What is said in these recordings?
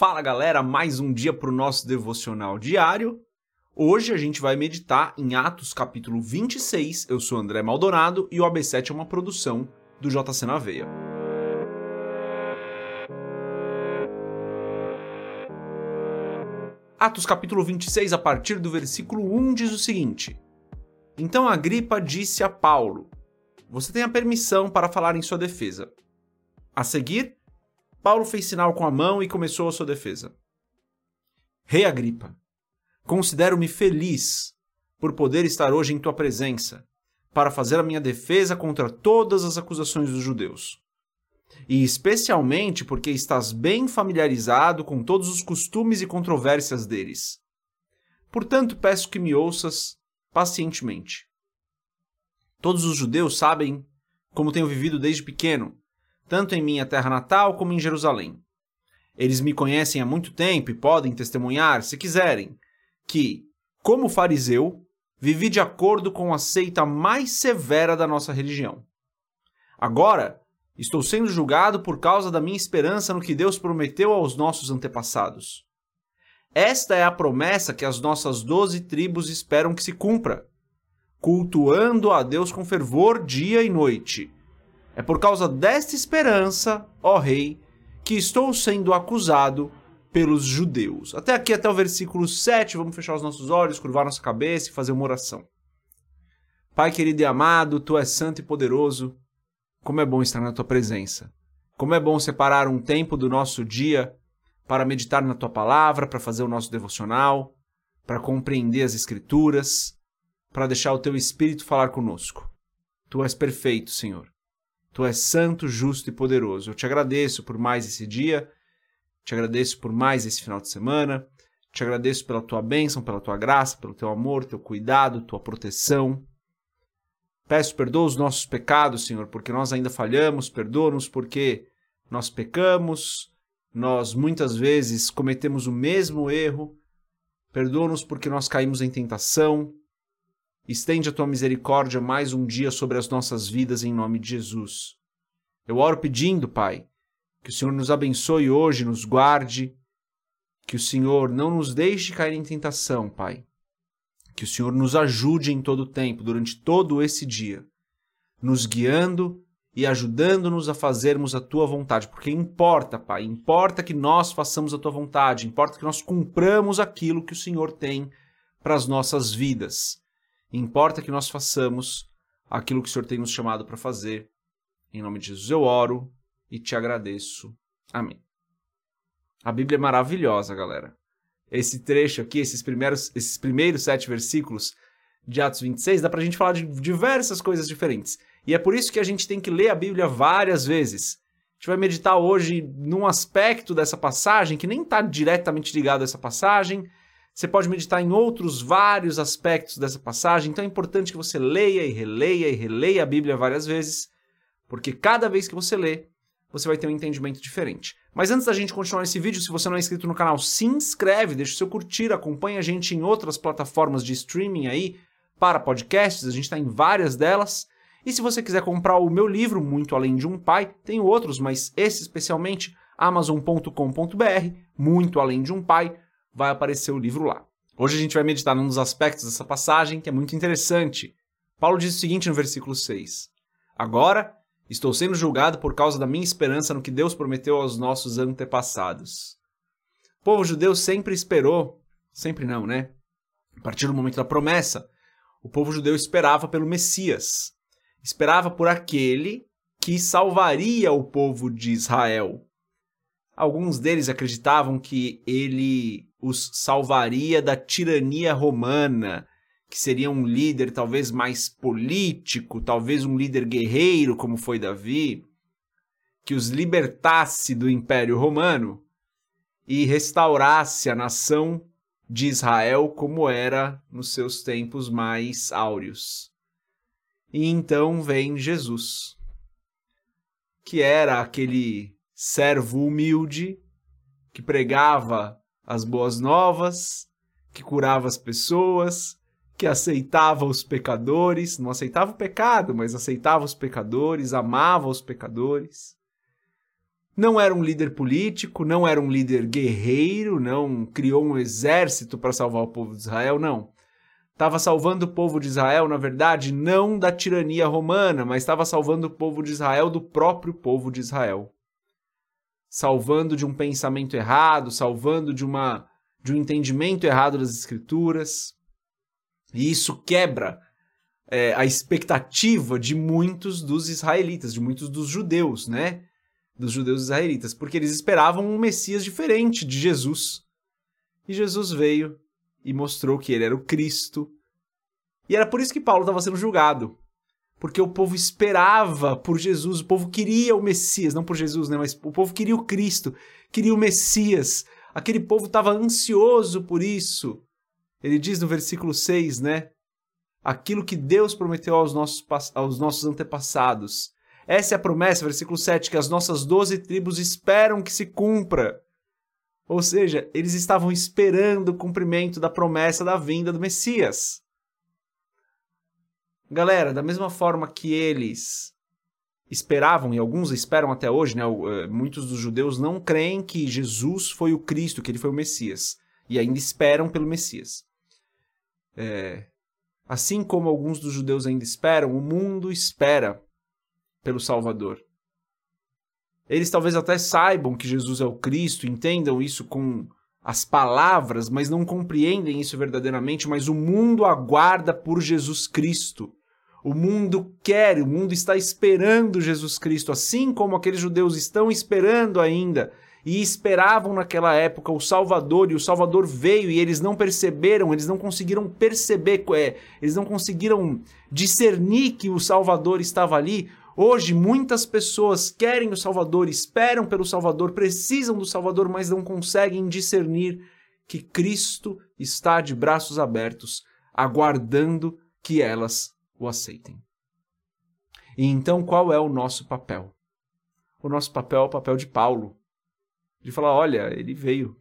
Fala galera, mais um dia para o nosso devocional diário. Hoje a gente vai meditar em Atos capítulo 26. Eu sou André Maldonado e o AB7 é uma produção do JC na Veia. Atos capítulo 26, a partir do versículo 1, diz o seguinte: Então Agripa disse a Paulo: Você tem a permissão para falar em sua defesa. A seguir, Paulo fez sinal com a mão e começou a sua defesa. Rei Agripa, considero-me feliz por poder estar hoje em tua presença para fazer a minha defesa contra todas as acusações dos judeus. E especialmente porque estás bem familiarizado com todos os costumes e controvérsias deles. Portanto, peço que me ouças pacientemente. Todos os judeus sabem como tenho vivido desde pequeno tanto em minha terra natal como em Jerusalém. Eles me conhecem há muito tempo e podem testemunhar, se quiserem, que, como fariseu, vivi de acordo com a seita mais severa da nossa religião. Agora, estou sendo julgado por causa da minha esperança no que Deus prometeu aos nossos antepassados. Esta é a promessa que as nossas doze tribos esperam que se cumpra, cultuando a Deus com fervor dia e noite é por causa desta esperança, ó rei, que estou sendo acusado pelos judeus. Até aqui, até o versículo 7, vamos fechar os nossos olhos, curvar nossa cabeça e fazer uma oração. Pai querido e amado, tu és santo e poderoso. Como é bom estar na tua presença. Como é bom separar um tempo do nosso dia para meditar na tua palavra, para fazer o nosso devocional, para compreender as escrituras, para deixar o teu espírito falar conosco. Tu és perfeito, Senhor. Tu és santo, justo e poderoso. Eu te agradeço por mais esse dia, te agradeço por mais esse final de semana, te agradeço pela tua bênção, pela tua graça, pelo teu amor, teu cuidado, tua proteção. Peço perdoa os nossos pecados, Senhor, porque nós ainda falhamos, perdoa-nos porque nós pecamos, nós muitas vezes cometemos o mesmo erro, perdoa-nos porque nós caímos em tentação, Estende a tua misericórdia mais um dia sobre as nossas vidas em nome de Jesus. Eu oro pedindo, Pai, que o Senhor nos abençoe hoje, nos guarde, que o Senhor não nos deixe cair em tentação, Pai. Que o Senhor nos ajude em todo o tempo, durante todo esse dia, nos guiando e ajudando-nos a fazermos a tua vontade, porque importa, Pai, importa que nós façamos a tua vontade, importa que nós cumpramos aquilo que o Senhor tem para as nossas vidas. Importa que nós façamos aquilo que o Senhor tem nos chamado para fazer. Em nome de Jesus eu oro e te agradeço. Amém. A Bíblia é maravilhosa, galera. Esse trecho aqui, esses primeiros, esses primeiros sete versículos de Atos 26, dá para a gente falar de diversas coisas diferentes. E é por isso que a gente tem que ler a Bíblia várias vezes. A gente vai meditar hoje num aspecto dessa passagem que nem está diretamente ligado a essa passagem, você pode meditar em outros vários aspectos dessa passagem, então é importante que você leia e releia e releia a Bíblia várias vezes, porque cada vez que você lê, você vai ter um entendimento diferente. Mas antes da gente continuar esse vídeo, se você não é inscrito no canal, se inscreve, deixa o seu curtir, acompanha a gente em outras plataformas de streaming aí para podcasts, a gente está em várias delas. E se você quiser comprar o meu livro, Muito Além de um Pai, tem outros, mas esse especialmente, amazon.com.br, Muito Além de um Pai, vai aparecer o livro lá. Hoje a gente vai meditar num dos aspectos dessa passagem que é muito interessante. Paulo diz o seguinte no versículo 6: Agora estou sendo julgado por causa da minha esperança no que Deus prometeu aos nossos antepassados. O povo judeu sempre esperou, sempre não, né? A partir do momento da promessa, o povo judeu esperava pelo Messias, esperava por aquele que salvaria o povo de Israel. Alguns deles acreditavam que ele os salvaria da tirania romana, que seria um líder talvez mais político, talvez um líder guerreiro, como foi Davi, que os libertasse do Império Romano e restaurasse a nação de Israel como era nos seus tempos mais áureos. E então vem Jesus, que era aquele servo humilde que pregava as boas novas, que curava as pessoas, que aceitava os pecadores, não aceitava o pecado, mas aceitava os pecadores, amava os pecadores. Não era um líder político, não era um líder guerreiro, não criou um exército para salvar o povo de Israel, não. Estava salvando o povo de Israel, na verdade, não da tirania romana, mas estava salvando o povo de Israel do próprio povo de Israel. Salvando de um pensamento errado, salvando de uma de um entendimento errado das escrituras. E isso quebra é, a expectativa de muitos dos israelitas, de muitos dos judeus, né? Dos judeus israelitas, porque eles esperavam um Messias diferente de Jesus. E Jesus veio e mostrou que ele era o Cristo. E era por isso que Paulo estava sendo julgado. Porque o povo esperava por Jesus, o povo queria o Messias, não por Jesus, né? Mas o povo queria o Cristo, queria o Messias. Aquele povo estava ansioso por isso. Ele diz no versículo 6, né? Aquilo que Deus prometeu aos nossos, aos nossos antepassados. Essa é a promessa, versículo 7, que as nossas doze tribos esperam que se cumpra. Ou seja, eles estavam esperando o cumprimento da promessa da vinda do Messias. Galera, da mesma forma que eles esperavam, e alguns esperam até hoje, né? Eh, muitos dos judeus não creem que Jesus foi o Cristo, que ele foi o Messias. E ainda esperam pelo Messias. É, assim como alguns dos judeus ainda esperam, o mundo espera pelo Salvador. Eles talvez até saibam que Jesus é o Cristo, entendam isso com as palavras, mas não compreendem isso verdadeiramente. Mas o mundo aguarda por Jesus Cristo. O mundo quer, o mundo está esperando Jesus Cristo, assim como aqueles judeus estão esperando ainda e esperavam naquela época o Salvador, e o Salvador veio e eles não perceberam, eles não conseguiram perceber, é, eles não conseguiram discernir que o Salvador estava ali. Hoje, muitas pessoas querem o Salvador, esperam pelo Salvador, precisam do Salvador, mas não conseguem discernir que Cristo está de braços abertos, aguardando que elas o aceitem. E então qual é o nosso papel? O nosso papel é o papel de Paulo, de falar: olha, ele veio,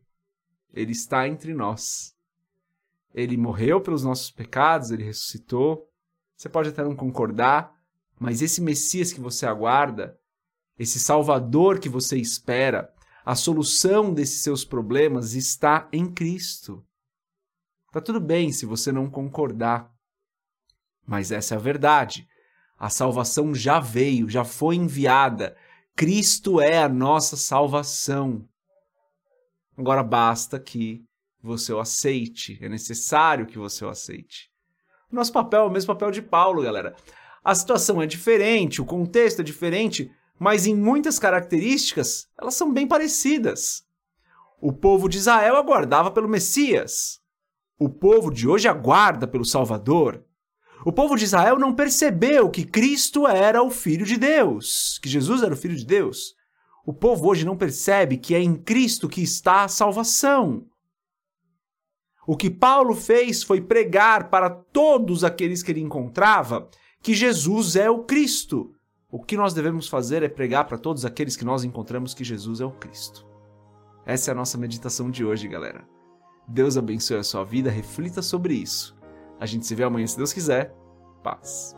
ele está entre nós. Ele morreu pelos nossos pecados, ele ressuscitou. Você pode até não concordar, mas esse Messias que você aguarda, esse Salvador que você espera, a solução desses seus problemas está em Cristo. Tá tudo bem se você não concordar, mas essa é a verdade. A salvação já veio, já foi enviada. Cristo é a nossa salvação. Agora basta que você o aceite. É necessário que você o aceite. O nosso papel é o mesmo papel de Paulo, galera. A situação é diferente, o contexto é diferente, mas em muitas características elas são bem parecidas. O povo de Israel aguardava pelo Messias. O povo de hoje aguarda pelo Salvador. O povo de Israel não percebeu que Cristo era o Filho de Deus, que Jesus era o Filho de Deus. O povo hoje não percebe que é em Cristo que está a salvação. O que Paulo fez foi pregar para todos aqueles que ele encontrava que Jesus é o Cristo. O que nós devemos fazer é pregar para todos aqueles que nós encontramos que Jesus é o Cristo. Essa é a nossa meditação de hoje, galera. Deus abençoe a sua vida, reflita sobre isso a gente se vê amanhã, se Deus quiser. Paz.